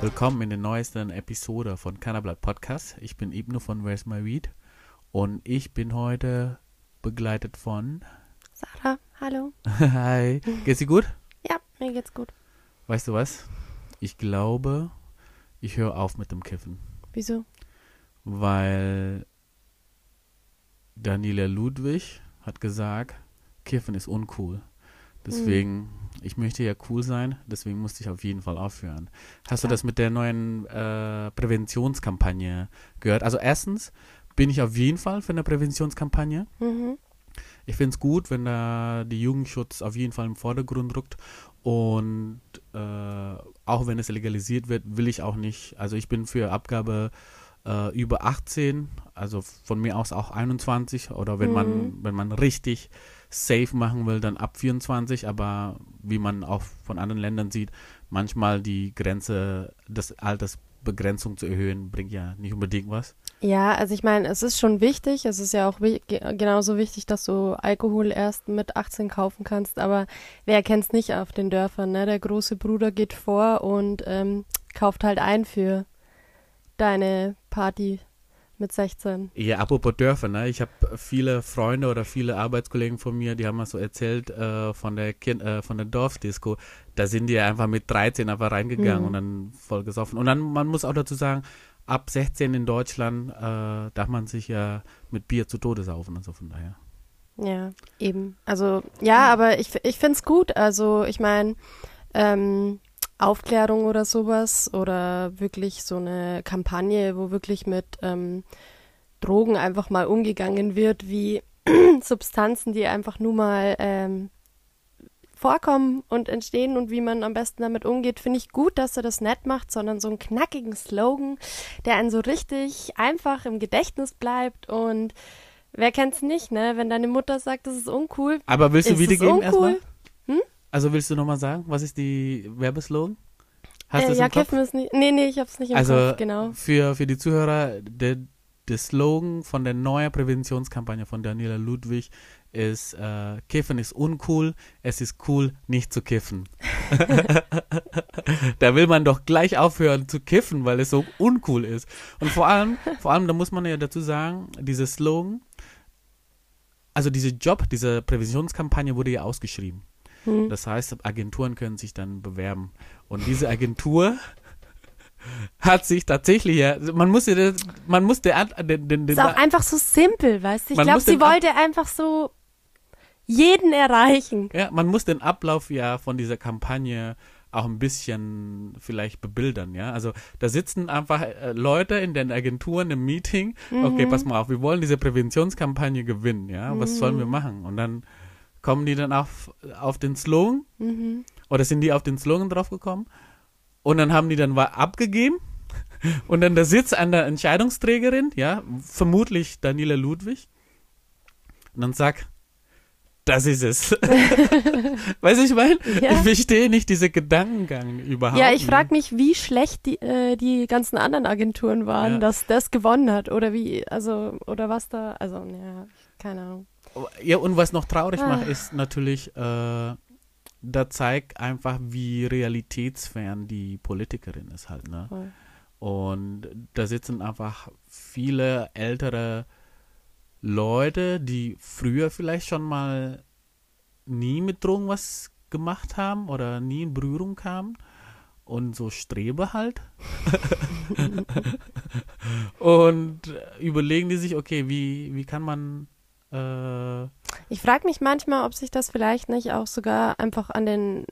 Willkommen in der neuesten Episode von Cannablat Podcast. Ich bin Ibno von Where's My Weed und ich bin heute begleitet von Sarah, hallo. Hi. Geht's dir gut? Ja, mir geht's gut. Weißt du was? Ich glaube, ich höre auf mit dem Kiffen, Wieso? weil Daniela Ludwig hat gesagt, Kiffen ist uncool. Deswegen, ich möchte ja cool sein, deswegen musste ich auf jeden Fall aufhören. Hast du Ja. das mit der neuen äh, Präventionskampagne gehört? Also erstens bin ich auf jeden Fall für eine Präventionskampagne. Mhm. Ich finde es gut, wenn da die Jugendschutz auf jeden Fall im Vordergrund rückt. Und äh, auch wenn es legalisiert wird, will ich auch nicht. Also ich bin für Abgabe äh, über 18, also von mir aus auch 21. Oder wenn man, Mhm. wenn man richtig safe machen will, dann ab 24. Aber wie man auch von anderen Ländern sieht, manchmal die Grenze des Alters Begrenzung zu erhöhen, bringt ja nicht unbedingt was. Ja, also ich meine, es ist schon wichtig. Es ist ja auch genauso wichtig, dass du Alkohol erst mit 18 kaufen kannst. Aber wer kennt's nicht auf den Dörfern, ne? Der große Bruder geht vor und ähm, kauft halt ein für deine Party mit 16. Ja, apropos Dörfer, ne? Ich habe viele Freunde oder viele Arbeitskollegen von mir, die haben mal so erzählt äh, von der kind, äh, von der Dorfdisco. Da sind die einfach mit 13 einfach reingegangen Mhm. und dann voll gesoffen. Und dann, man muss auch dazu sagen, ab 16 in Deutschland äh, darf man sich ja mit Bier zu Tode saufen und so von daher. Ja, eben. Also, ja, aber ich, ich find's gut. Also, ich meine, ähm, Aufklärung oder sowas oder wirklich so eine Kampagne, wo wirklich mit ähm, Drogen einfach mal umgegangen wird, wie Substanzen, die einfach nur mal ähm, vorkommen und entstehen und wie man am besten damit umgeht, finde ich gut, dass er das nett macht, sondern so einen knackigen Slogan, der einen so richtig einfach im Gedächtnis bleibt und wer kennt's nicht, ne? Wenn deine Mutter sagt, das ist uncool, Aber willst du wiedergeben erstmal? uncool? Also willst du nochmal sagen, was ist die Werbeslogan? Hast Äh, ja? Kiffen ist nicht. Nee, nee, ich hab's nicht im Also Kopf, genau. für, für die Zuhörer, der, der Slogan von der neuen Präventionskampagne von Daniela Ludwig ist, äh, Kiffen ist uncool, es ist cool, nicht zu kiffen. da will man doch gleich aufhören zu kiffen, weil es so uncool ist. Und vor allem, vor allem, da muss man ja dazu sagen, dieser Slogan, also dieser Job, diese Präventionskampagne wurde ja ausgeschrieben. Hm. Das heißt, Agenturen können sich dann bewerben. Und diese Agentur hat sich tatsächlich ja, man muss ja, man muss der, den, den, den Ist auch einfach so simpel, weißt du? Ich glaube, sie wollte einfach so jeden erreichen. ja, man muss den Ablauf ja von dieser Kampagne auch ein bisschen vielleicht bebildern, ja. Also da sitzen einfach äh, Leute in den Agenturen im Meeting, okay, Mhm. pass mal auf, wir wollen diese Präventionskampagne gewinnen, ja. Was sollen wir machen? Und dann kommen die dann auf, auf den Slogan Mhm. Oder sind die auf den Slogan draufgekommen? Und dann haben die dann abgegeben. Und dann da sitzt eine Entscheidungsträgerin, ja, vermutlich Daniela Ludwig. Und dann sagt, das ist es. weißt du, ich meine? Ja. Ich verstehe nicht diese Gedankengang überhaupt. Ja, ich frage mich, wie schlecht die, äh, die ganzen anderen Agenturen waren, Ja. dass das gewonnen hat. Oder wie, also, oder was da, also, ja, keine Ahnung. Ja, und was noch traurig Ah. macht, ist natürlich, äh, da zeigt einfach, wie realitätsfern die Politikerin ist halt, ne? Voll. Und da sitzen einfach viele ältere Leute, die früher vielleicht schon mal nie mit Drogen was gemacht haben oder nie in Berührung kamen und so Strebe halt. und überlegen die sich, okay, wie, wie kann man äh, Ich frage mich manchmal, ob sich das vielleicht nicht auch sogar einfach an den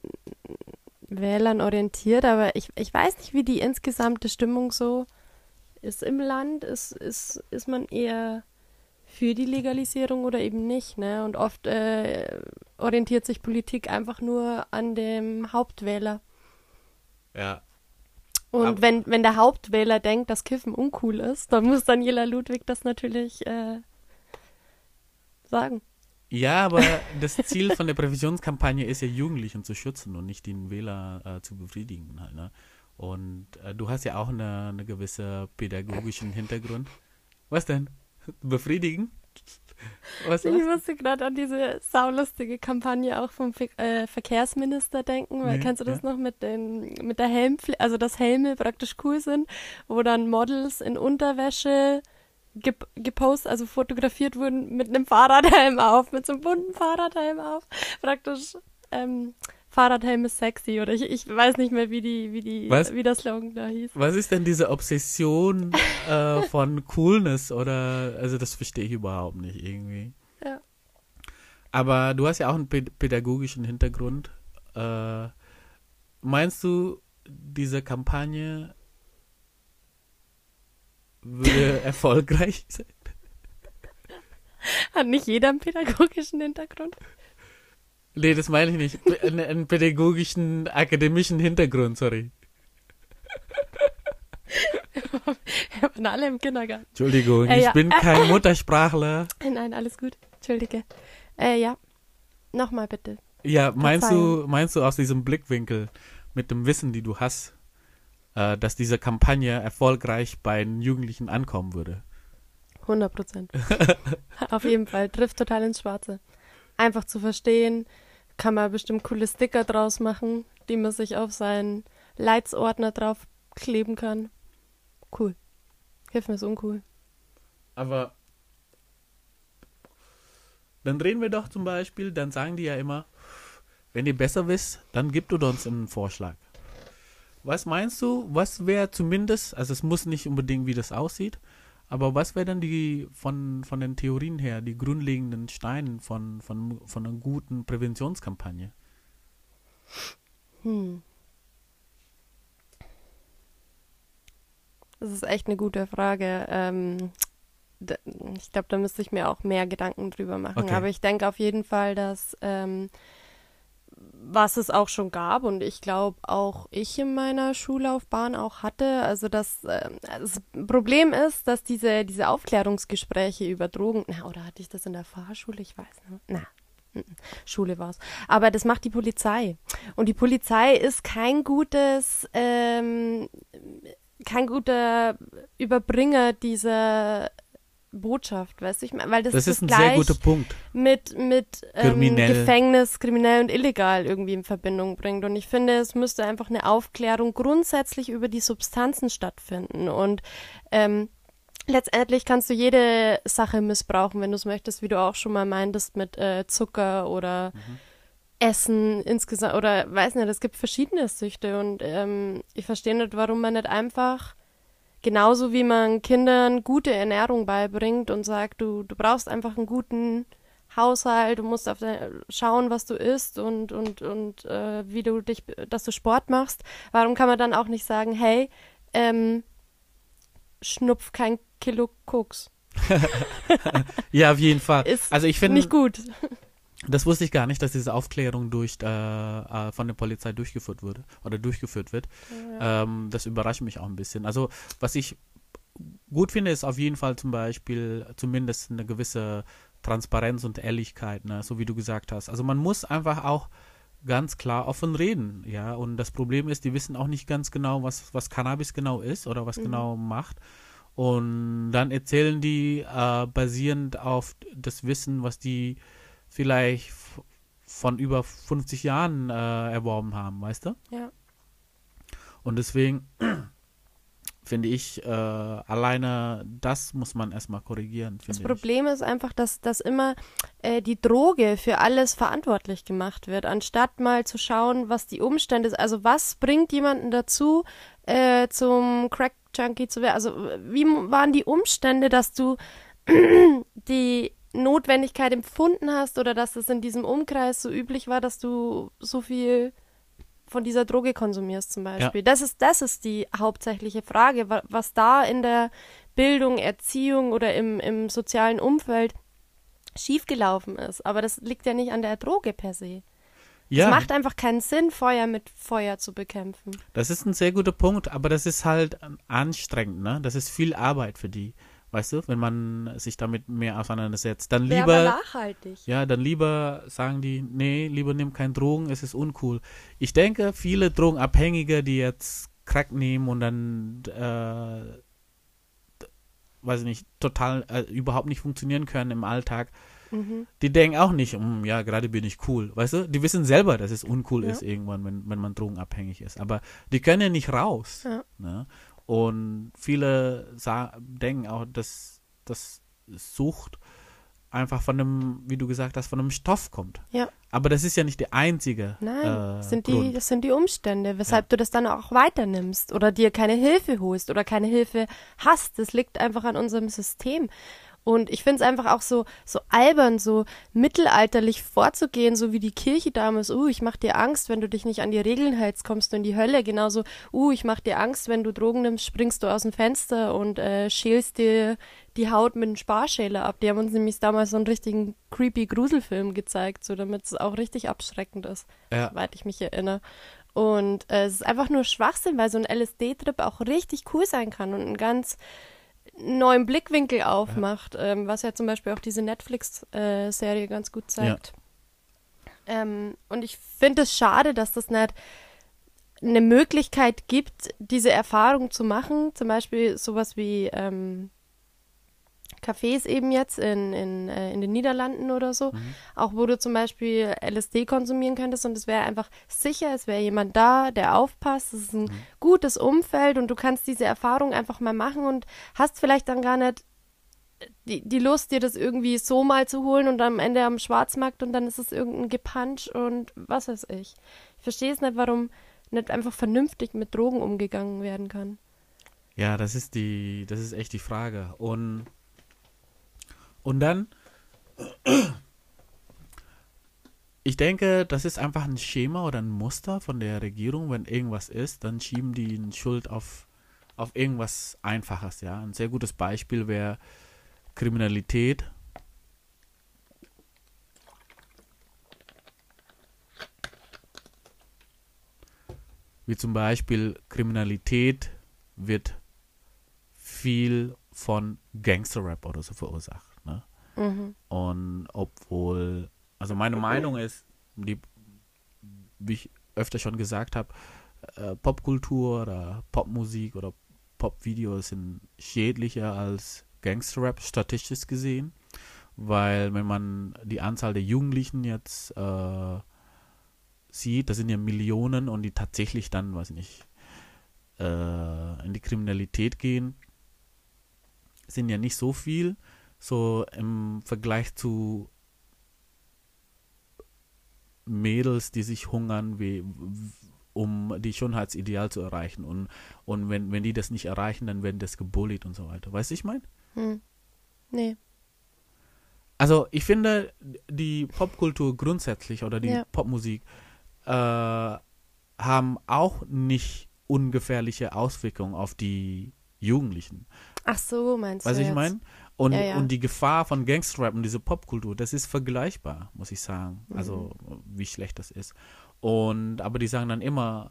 Wählern orientiert, aber ich, ich weiß nicht, wie die insgesamte Stimmung so ist im Land. Ist, ist, ist man eher für die Legalisierung oder eben nicht, ne? Und oft äh, orientiert sich Politik einfach nur an dem Hauptwähler. ja, Und Aber- wenn, wenn der Hauptwähler denkt, dass Kiffen uncool ist, dann muss Daniela Ludwig das natürlich äh, sagen. Ja, aber das Ziel von der Präventionskampagne ist ja, Jugendlichen zu schützen und nicht den Wähler äh, zu befriedigen. Halt, ne? Und äh, du hast ja auch eine, eine gewisse pädagogischen Hintergrund. Was denn? Befriedigen? Was Ich musste gerade an diese saulustige Kampagne auch vom Ver äh, Verkehrsminister denken, weil Nee, kennst du das ja. noch mit den mit der Helmpflicht, also dass Helme praktisch cool sind, wo dann Models in Unterwäsche gepostet, also fotografiert wurden mit einem Fahrradhelm auf, mit so einem bunten Fahrradhelm auf. Praktisch ähm, Fahrradhelm ist sexy oder ich, ich weiß nicht mehr, wie die wie die Was? wie der Slogan da hieß. Was ist denn diese Obsession äh, von Coolness oder also das verstehe ich überhaupt nicht irgendwie. Ja. Aber du hast ja auch einen pä- pädagogischen Hintergrund. Äh, meinst du, diese Kampagne würde erfolgreich sein? Hat nicht jeder einen pädagogischen Hintergrund? Nee, das meine ich nicht. Einen, einen pädagogischen, akademischen Hintergrund, sorry. Wir waren alle im Kindergarten. Entschuldigung, Äh, ich ja. bin kein Muttersprachler. Nein, alles gut. Entschuldige. Äh, ja. Nochmal bitte. Ja, meinst du, meinst du aus diesem Blickwinkel mit dem Wissen, die du hast, äh, dass diese Kampagne erfolgreich bei den Jugendlichen ankommen würde? 100 Prozent. Auf jeden Fall. Trifft total ins Schwarze. Einfach zu verstehen, kann man bestimmt coole Sticker draus machen, die man sich auf seinen Leitsordner drauf kleben kann. Cool. Hilf mir ist uncool. Aber dann reden wir doch zum Beispiel, dann sagen die ja immer, wenn ihr besser wisst, dann gebt uns einen Vorschlag. Was meinst du, was wäre zumindest, also es muss nicht unbedingt, wie das aussieht, aber was wäre dann die von, von den Theorien her, die grundlegenden Steine von, von, von einer guten Präventionskampagne? Hm. Das ist echt eine gute Frage. Ähm, ich glaube, da müsste ich mir auch mehr Gedanken drüber machen. Okay. Aber ich denke auf jeden Fall, dass ähm, was es auch schon gab und ich glaube auch ich in meiner Schullaufbahn auch hatte, also das, ähm, das Problem ist, dass diese, diese Aufklärungsgespräche über Drogen, na, oder hatte ich das in der Fahrschule? Ich weiß nicht. Na, mm, mm, Schule war's. Aber das macht die Polizei. Und die Polizei ist kein gutes, ähm, kein guter Überbringer dieser Botschaft, weißt du, ich meine, weil das, Das ist ein gleich sehr guter Punkt. mit, mit ähm, Kriminell. Gefängnis, kriminell und illegal irgendwie in Verbindung bringt. Und ich finde, es müsste einfach eine Aufklärung grundsätzlich über die Substanzen stattfinden. Und ähm, letztendlich kannst du jede Sache missbrauchen, wenn du es möchtest, wie du auch schon mal meintest, mit äh, Zucker oder Essen insgesamt oder weiß nicht, es gibt verschiedene Süchte und ähm, ich verstehe nicht, warum man nicht einfach genauso wie man Kindern gute Ernährung beibringt und sagt, du, du brauchst einfach einen guten Haushalt, du musst auf dein, schauen, was du isst und, und, und äh, wie du dich, dass du Sport machst. Warum kann man dann auch nicht sagen, hey, ähm, schnupf kein Kilo Koks? Ja, auf jeden Fall. Ist also ich finde, nicht gut. Das wusste ich gar nicht, dass diese Aufklärung durch, äh, äh, von der Polizei durchgeführt wurde oder durchgeführt wird. Ähm, das überrascht mich auch ein bisschen. Also was ich gut finde, ist auf jeden Fall zum Beispiel zumindest eine gewisse Transparenz und Ehrlichkeit, ne? so wie du gesagt hast. Also man muss einfach auch ganz klar offen reden, ja. Und das Problem ist, die wissen auch nicht ganz genau, was, was Cannabis genau ist oder was Mhm. genau macht. Und dann erzählen die äh, basierend auf das Wissen, was die vielleicht von über 50 Jahren äh, erworben haben, weißt du? Ja. Und deswegen finde ich, äh, alleine das muss man erstmal korrigieren, Das finde ich. Problem ist einfach, dass, dass immer äh, die Droge für alles verantwortlich gemacht wird, anstatt mal zu schauen, was die Umstände sind. Also was bringt jemanden dazu, äh, zum Crack-Junkie zu werden? Also wie waren die Umstände, dass du die Notwendigkeit empfunden hast oder dass es in diesem Umkreis so üblich war, dass du so viel von dieser Droge konsumierst zum Beispiel. Das ist das ist die hauptsächliche Frage, wa- was da in der Bildung, Erziehung oder im, im sozialen Umfeld schiefgelaufen ist. Aber das liegt ja nicht an der Droge per se. Ja, Es macht einfach keinen Sinn, Feuer mit Feuer zu bekämpfen. das ist ein sehr guter Punkt, aber das ist halt anstrengend, ne? Das ist viel Arbeit für die, weißt du, wenn man sich damit mehr auseinandersetzt. Dann Wäre lieber, nachhaltig. ja, dann lieber sagen die, nee, lieber nimm kein Drogen, es ist uncool. Ich denke, viele Drogenabhängige, die jetzt Crack nehmen und dann, äh, weiß ich nicht, total äh, überhaupt nicht funktionieren können im Alltag, Mhm. Die denken auch nicht, "Hm, ja, gerade bin ich cool. Weißt du? Die wissen selber, dass es uncool Ja. ist irgendwann, wenn, wenn man drogenabhängig ist. Aber die können ja nicht raus. Ja. Ne? Und viele denken auch, dass, dass Sucht einfach von einem, wie du gesagt hast, von einem Stoff kommt. Ja. Aber das ist ja nicht der einzige Nein, äh, das, sind die, Grund. das sind die Umstände, weshalb du das dann auch weiternimmst oder dir keine Hilfe holst oder keine Hilfe hast. Das liegt einfach an unserem System. Und ich finde es einfach auch so, so albern, so mittelalterlich vorzugehen, so wie die Kirche damals. Uh, ich mach dir Angst, wenn du dich nicht an die Regeln hältst, kommst du in die Hölle. Genauso, uh, ich mach dir Angst, wenn du Drogen nimmst, springst du aus dem Fenster und äh, schälst dir die Haut mit einem Sparschäler ab. Die haben uns nämlich damals so einen richtigen creepy Gruselfilm gezeigt, so damit es auch richtig abschreckend ist, Ja. soweit ich mich erinnere. Und äh, es ist einfach nur Schwachsinn, weil so ein LSD-Trip auch richtig cool sein kann und einen ganz neuen Blickwinkel aufmacht, ähm, was ja zum Beispiel auch diese Netflix-Serie ganz gut zeigt. Ähm, und ich finde es schade, dass das nicht eine Möglichkeit gibt, diese Erfahrung zu machen. Zum Beispiel sowas wie ähm, Cafés eben jetzt in, in, äh, in den Niederlanden oder so, auch wo du zum Beispiel LSD konsumieren könntest und es wäre einfach sicher, es wäre jemand da, der aufpasst, es ist ein gutes Umfeld und du kannst diese Erfahrung einfach mal machen und hast vielleicht dann gar nicht die, die Lust, dir das irgendwie so mal zu holen und am Ende am Schwarzmarkt und dann ist es irgendein Gepunch und was weiß ich. Ich verstehe es nicht, warum nicht einfach vernünftig mit Drogen umgegangen werden kann. Ja, das ist die, das ist echt die Frage. Und, und dann, ich denke, das ist einfach ein Schema oder ein Muster von der Regierung. Wenn irgendwas ist, dann schieben die eine Schuld auf, auf irgendwas Einfaches. Ja, ein sehr gutes Beispiel wäre Kriminalität. Wie zum Beispiel Kriminalität wird viel von Gangster-Rap oder so verursacht. Mhm. Und obwohl, also meine Meinung ist, die, wie ich öfter schon gesagt habe, äh, Popkultur oder Popmusik oder Popvideos sind schädlicher als Gangster-Rap, statistisch gesehen. Weil wenn man die Anzahl der Jugendlichen jetzt äh, sieht, das sind ja Millionen und die tatsächlich dann, weiß ich nicht, äh, in die Kriminalität gehen, sind ja nicht so viel, so im Vergleich zu Mädels, die sich hungern, wie, um die Schönheitsideal zu erreichen. Und, und wenn, wenn die das nicht erreichen, dann werden das gebullied und so weiter. Weißt du, ich meine? Hm. Nee. Also ich finde, die Popkultur grundsätzlich oder die Ja. Popmusik äh, haben auch nicht ungefährliche Auswirkungen auf die Jugendlichen. Ach so, meinst Was du ich jetzt? meine? Und, Ja, ja. und die Gefahr von Gangsterrap und diese Popkultur, das ist vergleichbar, muss ich sagen. Mhm. Also, wie schlecht das ist. Und, aber die sagen dann immer,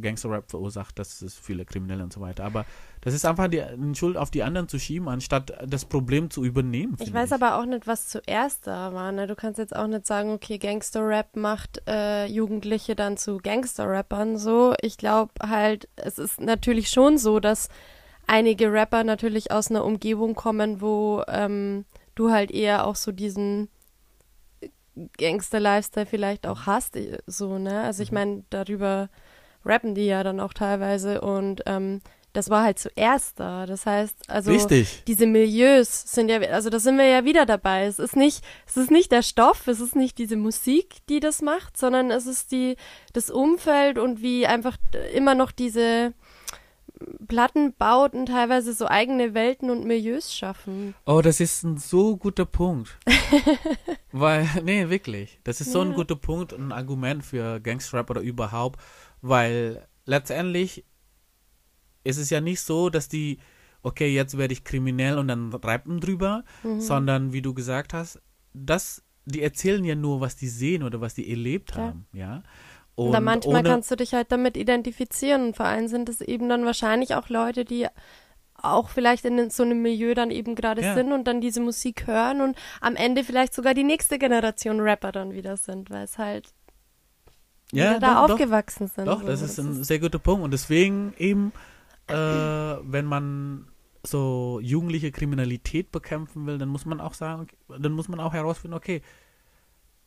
Gangsterrap verursacht, das ist viele Kriminelle und so weiter. Aber das ist einfach die, Schuld auf die anderen zu schieben, anstatt das Problem zu übernehmen. Ich weiß aber auch nicht, was zuerst da war. Ne? Du kannst jetzt auch nicht sagen, okay, Gangster-Rap macht äh, Jugendliche dann zu Gangster-Rappern. So, ich glaube halt, es ist natürlich schon so, dass einige Rapper natürlich aus einer Umgebung kommen, wo ähm, du halt eher auch so diesen Gangster-Lifestyle vielleicht auch hast, äh, so, ne? Also ich meine, darüber rappen die ja dann auch teilweise und ähm, das war halt zuerst da. Das heißt, also Richtig. diese Milieus sind ja, also da sind wir ja wieder dabei. Es ist nicht, es ist nicht der Stoff, es ist nicht diese Musik, die das macht, sondern es ist die, das Umfeld und wie einfach immer noch diese Plattenbauten teilweise so eigene Welten und Milieus schaffen. Oh, das ist ein so guter Punkt. weil, nee, wirklich. Das ist so ein Ja. guter Punkt, ein Argument für Gangsterrap oder überhaupt, weil letztendlich ist es ja nicht so, dass die, okay, jetzt werde ich kriminell und dann rappen drüber, Mhm. sondern wie du gesagt hast, das, die erzählen ja nur, was die sehen oder was die erlebt Klar. haben, ja. Und, Und da manchmal ohne, kannst du dich halt damit identifizieren und vor allem sind es eben dann wahrscheinlich auch Leute, die auch vielleicht in so einem Milieu dann eben gerade Ja. sind und dann diese Musik hören und am Ende vielleicht sogar die nächste Generation Rapper dann wieder sind, weil es halt ja, da doch. aufgewachsen sind. Doch, so. das ist ein sehr guter Punkt. Und deswegen eben, äh, wenn man so jugendliche Kriminalität bekämpfen will, dann muss man auch sagen, dann muss man auch herausfinden, okay,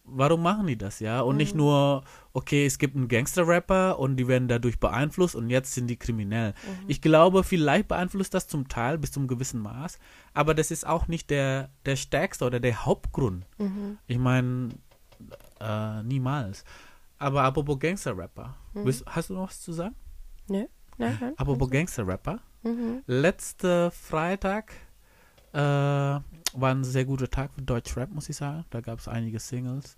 warum machen die das, ja? Und mhm. nicht nur, okay, es gibt einen Gangster-Rapper und die werden dadurch beeinflusst und jetzt sind die kriminell. Mhm. Ich glaube, vielleicht beeinflusst das zum Teil bis zum gewissen Maß, aber das ist auch nicht der, der stärkste oder der Hauptgrund. Mhm. Ich meine, äh, niemals. Aber apropos Gangster-Rapper, mhm. hast du noch was zu sagen? Nö. Nein, nein. Apropos Gangster-Rapper, mhm. letzte Freitag äh, war ein sehr guter Tag für Deutschrap, muss ich sagen. Da gab es einige Singles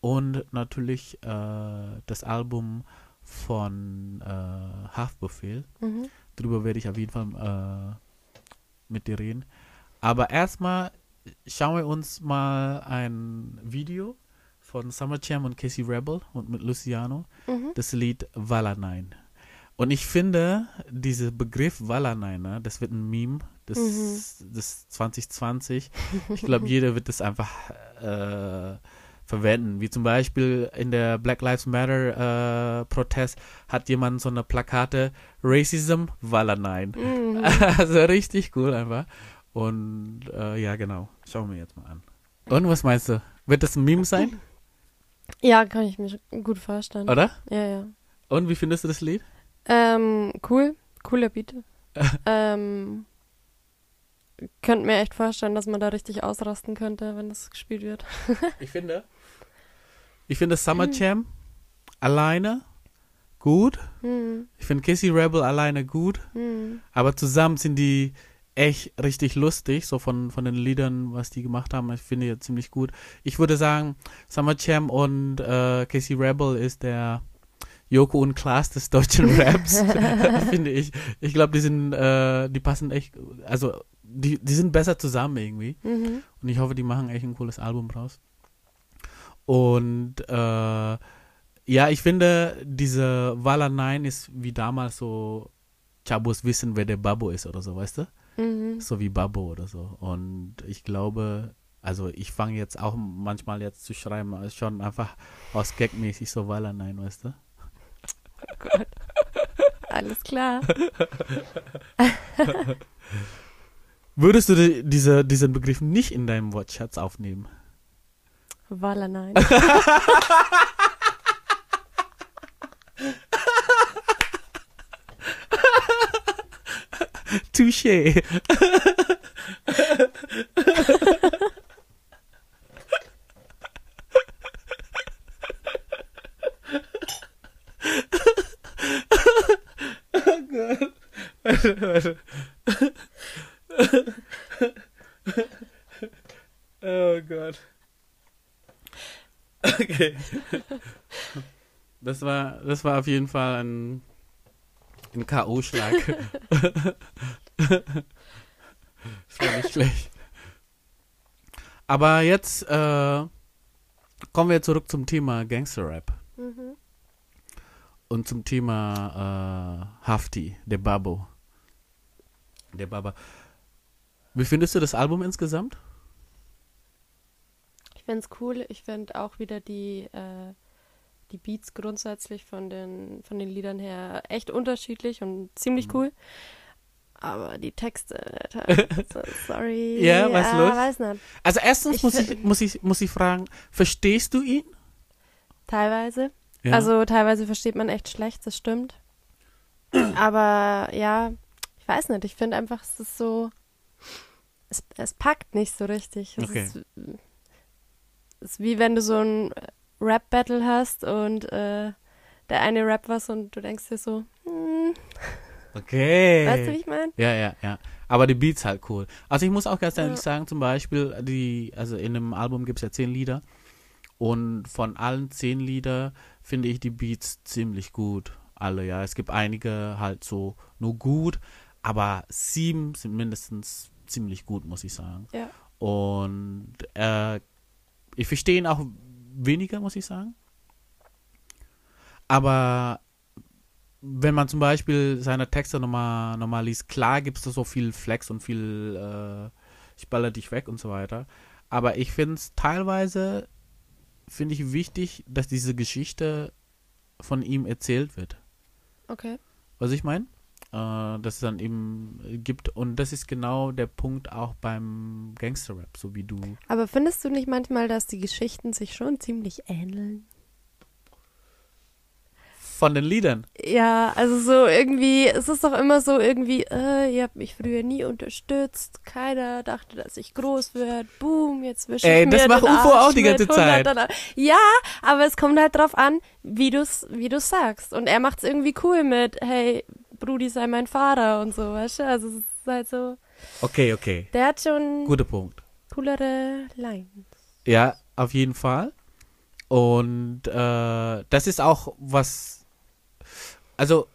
und natürlich äh, das Album von äh, Haftbefehl. Mhm. Darüber werde ich auf jeden Fall äh, mit dir reden. Aber erstmal schauen wir uns mal ein Video von Summer Jam und Casey Rebel und mit Luciano. Mhm. Das Lied Valanein. Und ich finde, dieser Begriff Valanein, ne, das wird ein Meme des, mhm. des 2020. Ich glaube, jeder wird das einfach äh, verwenden. Wie zum Beispiel in der Black Lives Matter äh, Protest hat jemand so eine Plakate Racism Valanein. Mhm. Also richtig cool einfach. Und äh, ja, genau. Schauen wir jetzt mal an. Und was meinst du? Wird das ein Meme sein? Ja, kann ich mir gut vorstellen. Oder? Ja, ja. Und wie findest du das Lied? Ähm, cool. Cooler Beat. ähm, könnte mir echt vorstellen, dass man da richtig ausrasten könnte, wenn das gespielt wird. ich finde, ich finde Summer Jam alleine gut. Hm. Ich finde Kissy Rebel alleine gut. Hm. Aber zusammen sind die echt richtig lustig, so von, von den Liedern, was die gemacht haben. Ich finde ja ziemlich gut. Ich würde sagen, Summer Jam und äh, Casey Rebel ist der Joko und Klaas des deutschen Raps, finde ich. Ich glaube, die sind, äh, die passen echt, also die, die sind besser zusammen irgendwie. Mhm. Und ich hoffe, die machen echt ein cooles Album raus. Und äh, ja, ich finde, diese Wala 9 ist wie damals so Chabos wissen, wer der Babo ist oder so, weißt du? Mhm. So wie Babo oder so. Und ich glaube, also ich fange jetzt auch manchmal jetzt zu schreiben, schon einfach aus Gagmäßig so Wala 9, weißt du? Oh Gott. Alles klar. Würdest du die, diese, diesen Begriff nicht in deinem Wortschatz aufnehmen? Walla nein. Touché. oh Gott. Warte, warte. oh Gott. Okay. Das war, das war auf jeden Fall ein, ein K.O.-Schlag. das war nicht schlecht. Aber jetzt äh, kommen wir zurück zum Thema Gangster-Rap. Mhm. Und zum Thema äh, Hafti, der Babo. Der Baba. Wie findest du das Album insgesamt? Ich finde es cool. Ich finde auch wieder die, äh, die Beats grundsätzlich von den, von den Liedern her echt unterschiedlich und ziemlich mhm. cool. Aber die Texte, so, sorry. ja, was ja, los? Weiß nicht. Also erstens ich muss, ich, muss, ich, muss ich fragen, verstehst du ihn? Teilweise. Ja. Also teilweise versteht man echt schlecht, das stimmt. Aber ja, ich weiß nicht, ich finde einfach, es ist so, es, es packt nicht so richtig. Es, okay. ist, ist wie wenn du so ein Rap-Battle hast und äh, der eine Rap was und du denkst dir so, hm. Okay. Weißt du, wie ich meine? Ja, ja, ja. Aber die Beats halt cool. Also ich muss auch ganz ehrlich ja. sagen, zum Beispiel, die, also in einem Album gibt es ja zehn Lieder. Und von allen zehn Lieder finde ich die Beats ziemlich gut. Alle, ja. Es gibt einige halt so nur gut, aber sieben sind mindestens ziemlich gut, muss ich sagen. Ja. Und äh, ich verstehe ihn auch weniger, muss ich sagen. Aber wenn man zum Beispiel seine Texte nochmal noch mal liest, klar gibt es so viel Flex und viel äh, ich baller dich weg und so weiter. Aber ich finde es teilweise, finde ich wichtig, dass diese Geschichte von ihm erzählt wird. Okay. Was ich meine? Äh, das es dann eben gibt. Und das ist genau der Punkt auch beim Gangster-Rap, so wie du. Aber findest du nicht manchmal, dass die Geschichten sich schon ziemlich ähneln? Von den Liedern. Ja, also so irgendwie, es ist doch immer so irgendwie, äh, ihr habt mich früher nie unterstützt, keiner dachte, dass ich groß werde, boom, jetzt wische ich Ey, das macht UFO Arsch auch die ganze mit 100 Zeit. Dollar. Ja, aber es kommt halt drauf an, wie du's, wie du's sagst. Und er macht's irgendwie cool mit, hey, Brudi sei mein Vater und so, weißt du? Also es ist halt so, Okay, okay. der hat schon Guter Punkt. coolere Lines. Ja, auf jeden Fall. Und äh, das ist auch was. Also,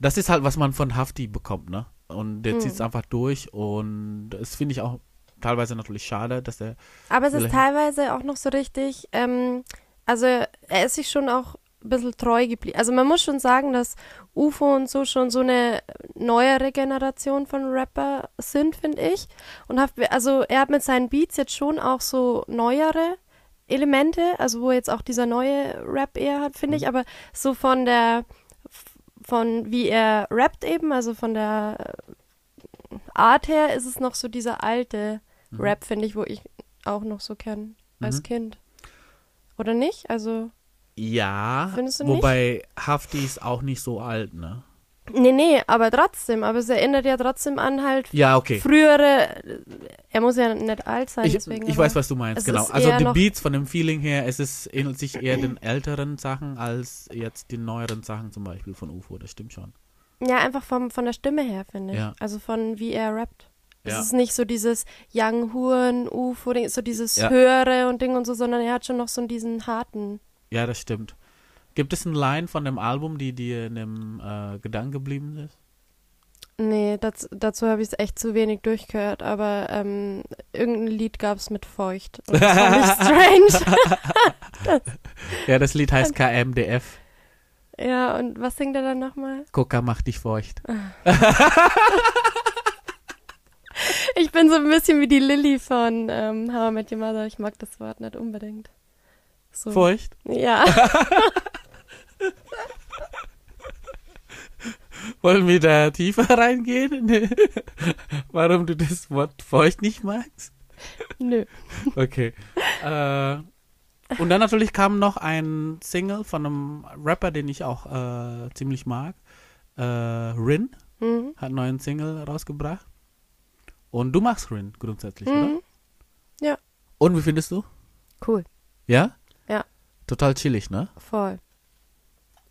das ist halt, was man von Hafti bekommt, ne? Und der Hm. zieht es einfach durch. Und das finde ich auch teilweise natürlich schade, dass er. Aber es ist teilweise auch noch so richtig, ähm, also er ist sich schon auch ein bisschen treu geblieben. Also man muss schon sagen, dass UFO und so schon so eine neuere Generation von Rapper sind, finde ich. Und hat, also er hat mit seinen Beats jetzt schon auch so neuere Elemente, also wo jetzt auch dieser neue Rap eher hat, finde ich, aber so von der von wie er rappt eben, also von der Art her ist es noch so dieser alte Mhm. Rap, finde ich, wo ich auch noch so kenne als Mhm. Kind. Oder nicht? Also, Ja, Findest du nicht? wobei Hafti ist auch nicht so alt, ne? nee, nee, aber trotzdem. Aber es erinnert ja trotzdem an halt Ja, okay. frühere. Er muss ja nicht alt sein, Ich, deswegen. ich weiß, was du meinst, genau. Also die Beats von dem Feeling her, es ist, ähnelt sich eher den älteren Sachen als jetzt die neueren Sachen zum Beispiel von UFO, das stimmt schon. Ja, einfach vom, von der Stimme her, finde ich. Ja. Also von wie er rappt. Es Ja. ist nicht so dieses Young Huren, UFO, so dieses Ja. Höhere und Ding und so, sondern er hat schon noch so diesen harten. Ja, das stimmt. Gibt es eine Line von dem Album, die dir in dem äh, Gedanken geblieben ist? Nee, das, dazu habe ich es echt zu wenig durchgehört, aber ähm, irgendein Lied gab es mit Feucht. Und das fand ich strange. Ja, das Lied heißt KMDF. ja, und was singt er dann nochmal? Coca macht dich feucht. Ich bin so ein bisschen wie die Lilly von ähm, How I Met Your Mother. Ich mag das Wort nicht unbedingt. So. Feucht? Ja. Wollen wir da tiefer reingehen? Warum du das Wort feucht nicht magst? Nö. Okay. äh, und dann natürlich kam noch ein Single von einem Rapper, den ich auch äh, ziemlich mag. Äh, Rin Mhm. hat einen neuen Single rausgebracht. Und du magst Rin grundsätzlich, oder? Mhm. Ja. Und wie findest du? Cool. Ja? Total chillig, ne? Voll.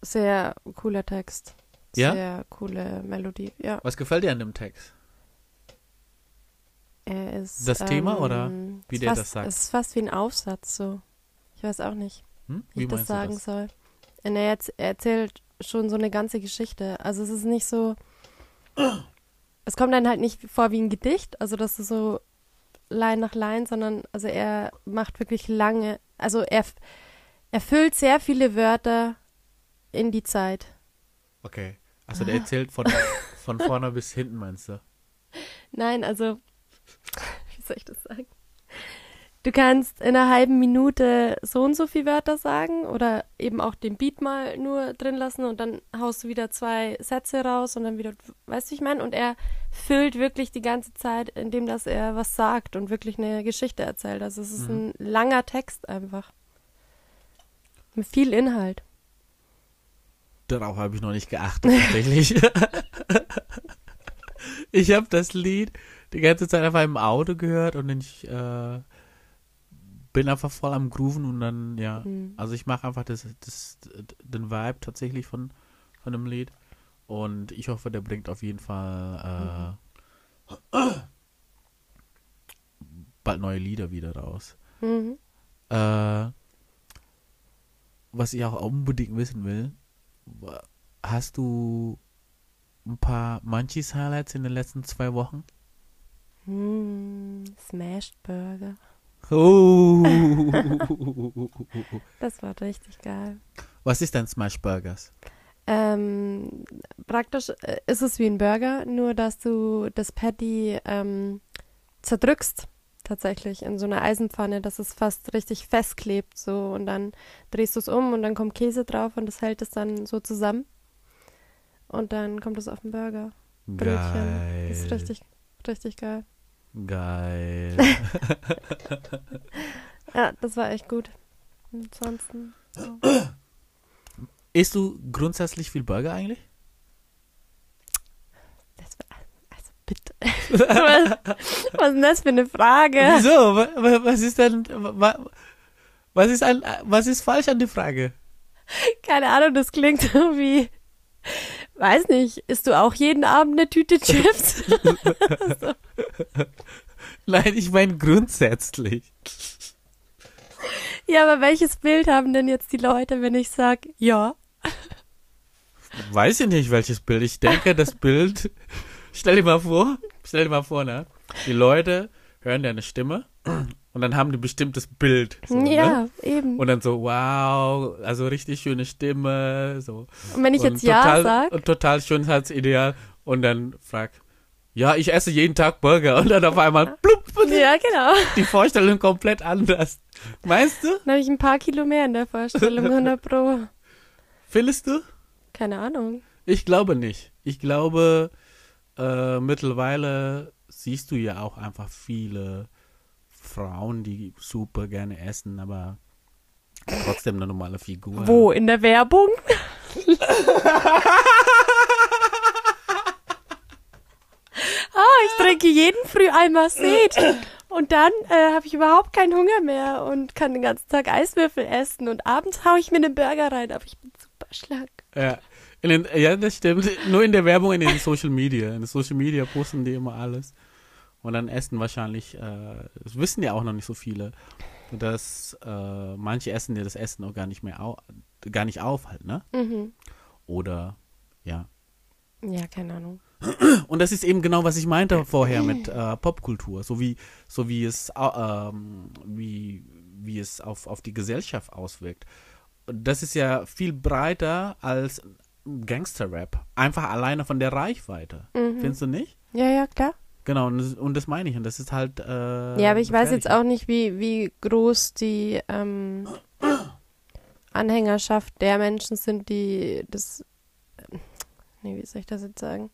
Sehr cooler Text. Ja? Sehr coole Melodie. Ja. Was gefällt dir an dem Text? Er ist. Das Thema oder ähm, wie der fast, das sagt? Es ist fast wie ein Aufsatz so. Ich weiß auch nicht, Hm? wie, ich das sagen soll. Und er, erz- er erzählt schon so eine ganze Geschichte. Also es ist nicht so. Es kommt dann halt nicht vor wie ein Gedicht, also dass du so Line nach Line, sondern also er macht wirklich lange, also er, er füllt sehr viele Wörter in die Zeit. Okay. Also der erzählt von, von vorne bis hinten, meinst du? Nein, also, wie soll ich das sagen? Du kannst in einer halben Minute so und so viele Wörter sagen oder eben auch den Beat mal nur drin lassen und dann haust du wieder zwei Sätze raus und dann wieder, weißt du, wie ich meine? Und er füllt wirklich die ganze Zeit, indem dass er was sagt und wirklich eine Geschichte erzählt. Also es ist Mhm. ein langer Text einfach. Mit viel Inhalt. Darauf habe ich noch nicht geachtet, tatsächlich. ich habe das Lied die ganze Zeit einfach im Auto gehört und ich äh, bin einfach voll am Grooven und dann, ja. Hm. Also ich mache einfach das, das, den Vibe tatsächlich von, von dem Lied. Und ich hoffe, der bringt auf jeden Fall äh, bald neue Lieder wieder raus. Mhm. Äh, was ich auch unbedingt wissen will, hast du ein paar Munchies Highlights in den letzten zwei Wochen? Hm, Smashed Burger. Oh. Das war richtig geil. was ist denn Smash Burgers? Ähm, praktisch äh, ist es wie ein Burger, nur dass du das Patty ähm, zerdrückst, tatsächlich in so einer Eisenpfanne, dass es fast richtig festklebt, so und dann drehst du es um und dann kommt Käse drauf und das hält es dann so zusammen. Und dann kommt es auf den Burger. Brötchen. Geil. Das ist richtig, richtig geil. Geil. Ja, das war echt gut. Ansonsten. So. Isst du grundsätzlich viel Burger eigentlich? Das war, also bitte. Was, was ist denn das für eine Frage? Wieso? Wa- wa- Was ist denn, wa- was ist, ein, was ist falsch an der Frage? Keine Ahnung, das klingt so wie. Weiß nicht, isst du auch jeden Abend eine Tüte Chips? Nein, ich meine grundsätzlich. ja, aber welches Bild haben denn jetzt die Leute, wenn ich sage, ja? Weiß ich nicht, welches Bild. Ich denke, das Bild. Stell dir mal vor, stell dir mal vor, ne? Die Leute hören deine Stimme und dann haben die bestimmtes Bild. So, ja, Ne? eben. Und dann so, wow, also richtig schöne Stimme, so. Und wenn ich und jetzt Ja total, sag, Und total Schönheitsideal. Und dann frag, ja, ich esse jeden Tag Burger. Und dann auf einmal, plupp, und ja, genau. die Vorstellung komplett anders. Meinst du? Dann habe ich ein paar Kilo mehr in der Vorstellung, 100 Pro. Findest du? Keine Ahnung. Ich glaube nicht. Ich glaube, äh, mittlerweile siehst du ja auch einfach viele Frauen, die super gerne essen, aber trotzdem eine normale Figur. Wo? In der Werbung? ah, ich trinke jeden Früh einmal Seed. Und dann äh, habe ich überhaupt keinen Hunger mehr und kann den ganzen Tag Eiswürfel essen. Und abends haue ich mir einen Burger rein, aber ich bin super schlank. Ja. In den, ja, das stimmt. Nur in der Werbung, in den Social Media. In den Social Media posten die immer alles. Und dann essen wahrscheinlich, äh, das wissen ja auch noch nicht so viele, dass äh, manche essen dir das Essen auch gar nicht mehr au gar nicht auf halt, ne? Mhm. Oder ja. Ja, keine Ahnung. Und das ist eben genau, was ich meinte vorher mit äh, Popkultur, so wie, so wie es, au- ähm, wie, wie es auf, auf die Gesellschaft auswirkt. Das ist ja viel breiter als Gangster-Rap. Einfach alleine von der Reichweite. Mhm. Findest du nicht? Ja, ja, klar. Genau, und das, und das meine ich. Und das ist halt. Äh, Ja, aber ich weiß jetzt auch nicht, wie, wie groß die ähm, Anhängerschaft der Menschen sind, die das. Nee, wie soll ich das jetzt sagen?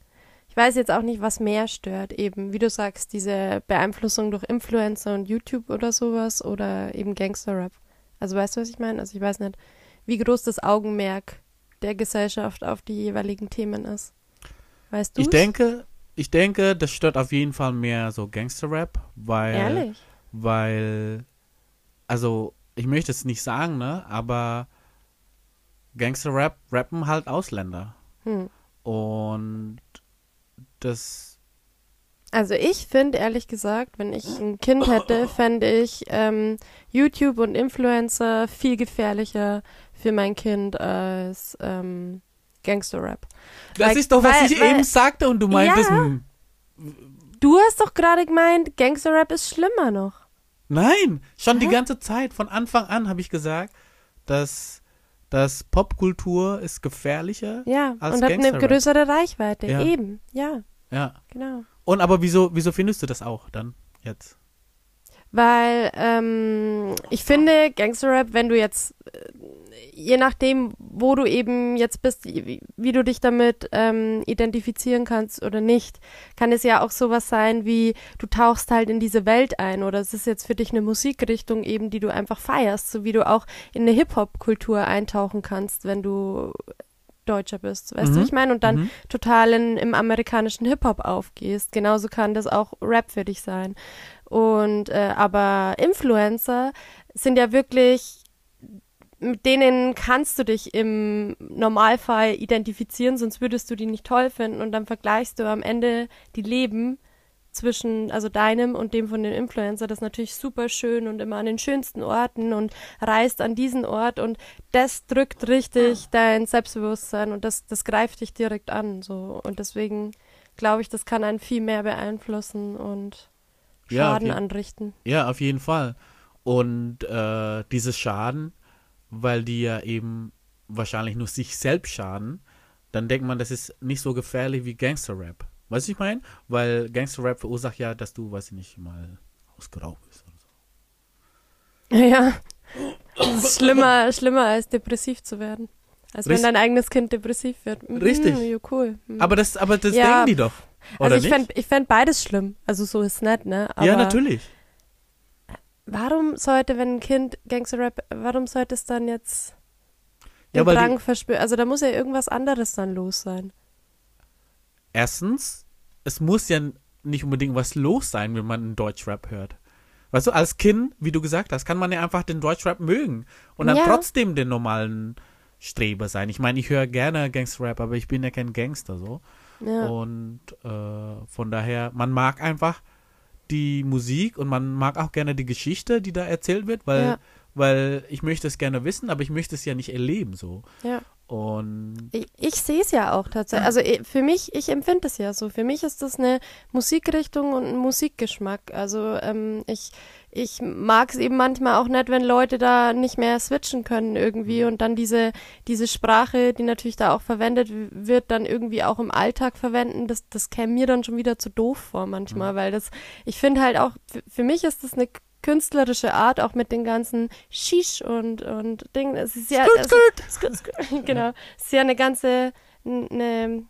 Ich weiß jetzt auch nicht, was mehr stört, eben, wie du sagst, diese Beeinflussung durch Influencer und YouTube oder sowas oder eben Gangster-Rap. Also weißt du, was ich meine? Also ich weiß nicht, wie groß das Augenmerk der Gesellschaft auf die jeweiligen Themen ist. Weißt du? Ich denke, ich denke, das stört auf jeden Fall mehr so Gangster-Rap, weil. Ehrlich? weil, also, ich möchte es nicht sagen, ne, aber Gangster-Rap rappen halt Ausländer. Hm. Und das, Also ich finde, ehrlich gesagt, wenn ich ein Kind hätte, fände ich ähm, YouTube und Influencer viel gefährlicher für mein Kind als ähm, Gangster-Rap. das Like, ist doch, was weil- ich weil- eben sagte und du meintest, Ja. hm, Du hast doch gerade gemeint, Gangster-Rap ist schlimmer noch. nein, schon die Hä? ganze Zeit, von Anfang an habe ich gesagt, dass, dass Popkultur ist gefährlicher. Ja, Als und hat eine größere Reichweite. Ja. Eben, ja, Ja. genau. Und aber wieso, wieso findest du das auch dann jetzt? Weil ähm, ich finde, Gangster-Rap, wenn du jetzt, äh, je nachdem, wo du eben jetzt bist, wie, wie du dich damit ähm, identifizieren kannst oder nicht, kann es ja auch sowas sein wie, du tauchst halt in diese Welt ein oder es ist jetzt für dich eine Musikrichtung eben, die du einfach feierst, so wie du auch in eine Hip-Hop-Kultur eintauchen kannst, wenn du Deutscher bist, weißt du, Mhm. wie ich meine? Und dann Mhm. total in, im amerikanischen Hip-Hop aufgehst. Genauso kann das auch Rap für dich sein. Und äh, aber Influencer sind ja wirklich, mit denen kannst du dich im Normalfall identifizieren, sonst würdest du die nicht toll finden und dann vergleichst du am Ende die Leben zwischen also deinem und dem von den Influencer, das ist natürlich super schön und immer an den schönsten Orten und reist an diesen Ort und das drückt richtig dein Selbstbewusstsein und das das greift dich direkt an so und deswegen glaube ich, das kann einen viel mehr beeinflussen und Ja, Schaden okay. anrichten. Ja, auf jeden Fall. Und äh, dieses Schaden, weil die ja eben wahrscheinlich nur sich selbst schaden, dann denkt man, das ist nicht so gefährlich wie Gangster-Rap. Weißt du, ich meine? Weil Gangster-Rap verursacht ja, dass du, weiß ich nicht, mal ausgeraubt bist oder so. Ja, das ist schlimmer, schlimmer als depressiv zu werden. Als wenn Richtig. dein eigenes Kind depressiv wird. Mhm, Richtig. Ja, cool. Mhm. Aber das, aber das Ja. denken die doch. Oder also ich fände ich fänd beides schlimm. Also so ist nett, ne? Aber ja, natürlich. Warum sollte, wenn ein Kind Gangster-Rap, warum sollte es dann jetzt den Ja, Drang verspüren? Also da muss ja irgendwas anderes dann los sein. Erstens, es muss ja nicht unbedingt was los sein, wenn man einen Deutschrap hört. Weißt du, als Kind, wie du gesagt hast, kann man ja einfach den Deutschrap mögen und dann Ja. trotzdem den normalen Streber sein. Ich meine, ich höre gerne Gangsterrap, aber ich bin ja kein Gangster so. Ja. Und äh, von daher, man mag einfach die Musik und man mag auch gerne die Geschichte, die da erzählt wird, weil, Ja. weil ich möchte es gerne wissen, aber ich möchte es ja nicht erleben so. ja. Und Ich, ich sehe es ja auch tatsächlich. Also eh, für mich, ich empfinde es ja so. Für mich ist das eine Musikrichtung und ein Musikgeschmack. Also ähm, ich, ich mag es eben manchmal auch nicht, wenn Leute da nicht mehr switchen können irgendwie und dann diese, diese Sprache, die natürlich da auch verwendet wird, dann irgendwie auch im Alltag verwenden. Das, das käme mir dann schon wieder zu doof vor manchmal, weil das, ich finde halt auch, für, für mich ist das eine künstlerische Art, auch mit den ganzen Shish und, und Dingen. Es ist ja, es, Skrt, skrt. genau. Es ist ja eine ganze eine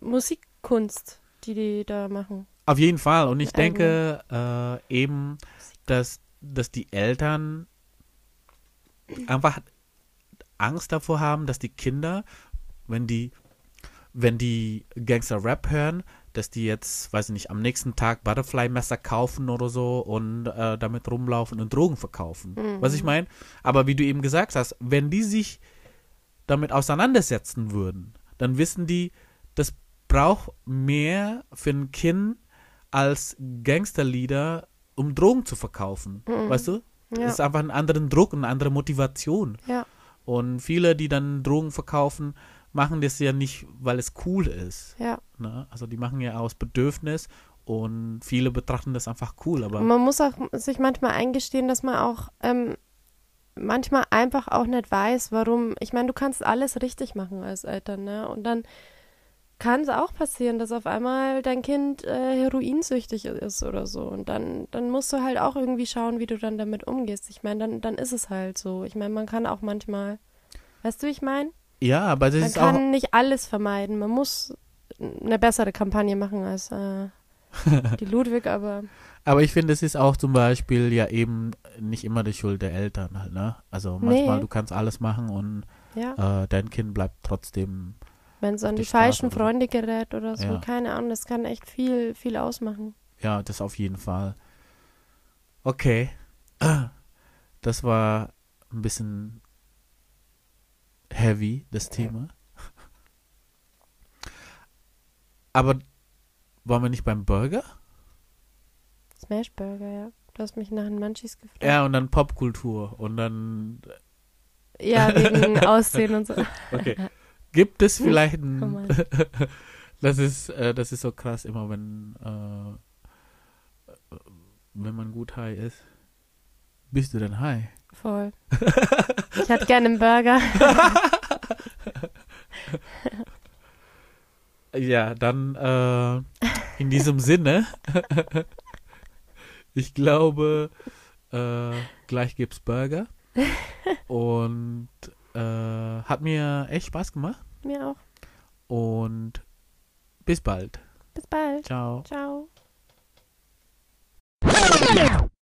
Musikkunst, die die da machen. Auf jeden Fall. Und ich denke äh, eben, dass, dass die Eltern einfach Angst davor haben, dass die Kinder, wenn die, wenn die Gangster-Rap hören, dass die jetzt, weiß ich nicht, am nächsten Tag Butterfly-Messer kaufen oder so und äh, damit rumlaufen und Drogen verkaufen. Mhm. Was ich meine? Aber wie du eben gesagt hast, wenn die sich damit auseinandersetzen würden, dann wissen die, das braucht mehr für ein Kind als Gangsterlieder, um Drogen zu verkaufen. Mhm. Weißt du? Ja. Das ist einfach einen anderen Druck, eine andere Motivation. Ja. Und viele, die dann Drogen verkaufen, machen das ja nicht, weil es cool ist. Ja. Ne? Also die machen ja aus Bedürfnis und viele betrachten das einfach cool. Aber man muss auch sich manchmal eingestehen, dass man auch ähm, manchmal einfach auch nicht weiß, warum. Ich meine, du kannst alles richtig machen als Eltern, ne? Und dann kann es auch passieren, dass auf einmal dein Kind äh, heroinsüchtig ist oder so. Und dann, dann musst du halt auch irgendwie schauen, wie du dann damit umgehst. Ich meine, dann, dann ist es halt so. Ich meine, man kann auch manchmal, weißt du, wie ich meine? Ja, aber das Man ist auch. kann nicht alles vermeiden. Man muss eine bessere Kampagne machen als äh, die Ludwig, aber Aber ich finde, es ist auch zum Beispiel ja eben nicht immer die Schuld der Eltern halt, ne? Also manchmal, Nee. du kannst alles machen und ja. äh, dein Kind bleibt trotzdem. Wenn es an die die, falschen. Freunde gerät oder so, Ja. keine Ahnung, das kann echt viel, viel ausmachen. Ja, das auf jeden Fall. Okay. Das war ein bisschen heavy, das Thema. Aber waren wir nicht beim Burger? Smashburger, ja. Du hast mich nach den Munchies gefragt. Ja, und dann Popkultur und dann. Ja, wegen Aussehen und so. Okay. Gibt es vielleicht ein. Das ist, äh, das ist so krass, immer wenn, äh, wenn man gut high ist. Bist du denn high? Voll. Ich hätte gerne einen Burger. Ja, dann äh, in diesem Sinne, ich glaube, äh, gleich gibt's Burger. Und äh, hat mir echt Spaß gemacht. Mir auch. Und bis bald. Bis bald. Ciao. Ciao.